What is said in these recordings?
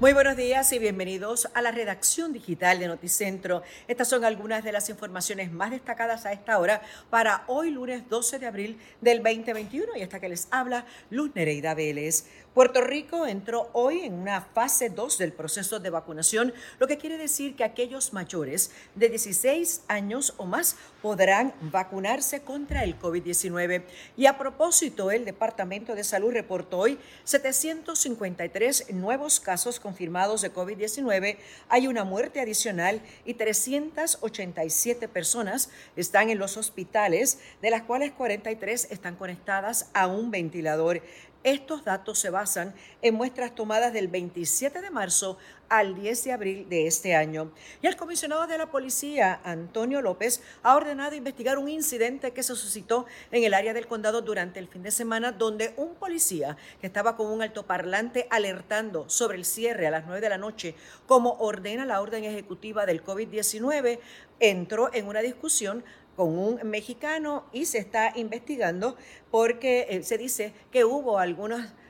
Muy buenos días y bienvenidos a la redacción digital de Noticentro. Estas son algunas de las informaciones más destacadas a esta hora para hoy lunes 12 de abril del 2021 y hasta que les habla Luz Nereida Vélez. Puerto Rico entró hoy en una fase 2 del proceso de vacunación, lo que quiere decir que aquellos mayores de 16 años o más podrán vacunarse contra el COVID-19. Y a propósito, el Departamento de Salud reportó hoy 753 nuevos casos confirmados de COVID-19. Hay una muerte adicional y 387 personas están en los hospitales, de las cuales 43 están conectadas a un ventilador. Estos datos se basan en muestras tomadas del 27 de marzo al 10 de abril de este año. Y el comisionado de la policía, Antonio López, ha ordenado investigar un incidente que se suscitó en el área del condado durante el fin de semana, donde un policía que estaba con un altoparlante alertando sobre el cierre a las 9 de la noche, como ordena la orden ejecutiva del COVID-19, entró en una discusión con un mexicano y se está investigando porque eh, se dice que hubo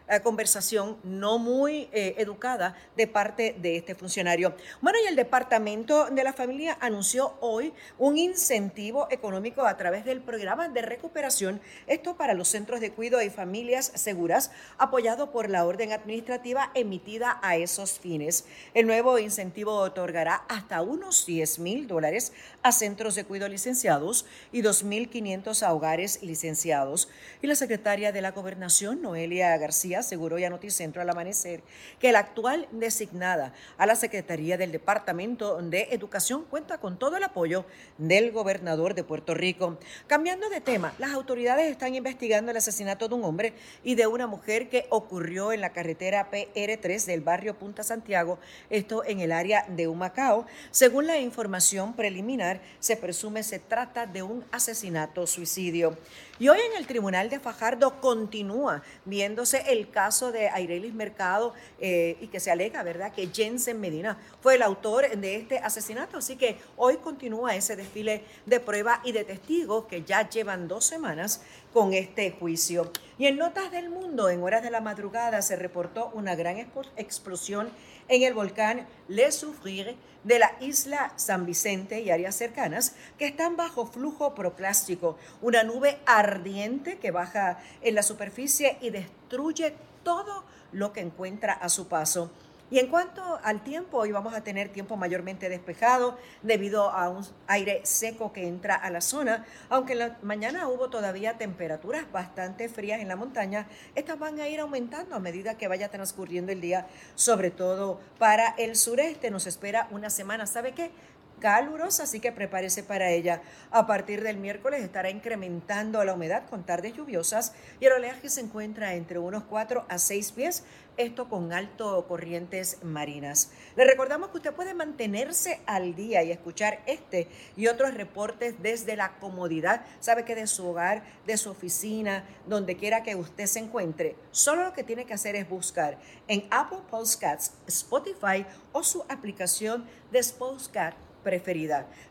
algunas conversación no muy eh, educada de parte de este funcionario. Bueno, y el Departamento de la Familia anunció hoy un incentivo económico a través del programa de recuperación, esto para los centros de cuidado y familias seguras, apoyado por la orden administrativa emitida a esos fines. El nuevo incentivo otorgará hasta unos 10 mil dólares a centros de cuidado licenciados y 2.500 a hogares licenciados. Y la secretaria de la Gobernación, Noelia García, aseguró ya Noticentro al amanecer que la actual designada a la Secretaría del Departamento de Educación cuenta con todo el apoyo del gobernador de Puerto Rico. Cambiando de tema, las autoridades están investigando el asesinato de un hombre y de una mujer que ocurrió en la carretera PR3 del barrio Punta Santiago, esto en el área de Humacao. Según la información preliminar, se presume se trata de un asesinato suicidio. Y hoy en el Tribunal de Fajardo continúa viéndose el caso de Airelis Mercado eh, y que se alega, ¿verdad?, que Jensen Medina fue el autor de este asesinato. Así que hoy continúa ese desfile de prueba y de testigos que ya llevan dos semanas con este juicio. Y en Notas del Mundo, en horas de la madrugada, se reportó una gran explosión en el volcán Le Soufriere de la isla San Vicente y áreas cercanas que están bajo flujo proplástico, una nube ardiente que baja en la superficie y destruye todo lo que encuentra a su paso. Y en cuanto al tiempo, hoy vamos a tener tiempo mayormente despejado debido a un aire seco que entra a la zona, aunque en la mañana hubo todavía temperaturas bastante frías en la montaña, estas van a ir aumentando a medida que vaya transcurriendo el día, sobre todo para el sureste. Nos espera una semana, ¿sabe qué? Calurosa, así que prepárese para ella. A partir del miércoles estará incrementando la humedad con tardes lluviosas y el oleaje se encuentra entre unos 4 a 6 pies, esto con alto corrientes marinas. Le recordamos que usted puede mantenerse al día y escuchar este y otros reportes desde la comodidad, sabe que de su hogar, de su oficina, donde quiera que usted se encuentre. Solo lo que tiene que hacer es buscar en Apple Podcasts, Spotify o su aplicación de Spotcat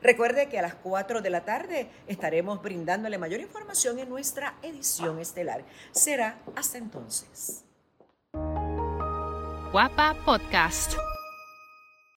Recuerde que a las 4 de la tarde estaremos brindándole mayor información en nuestra edición estelar. Será hasta entonces. Guapa Podcast.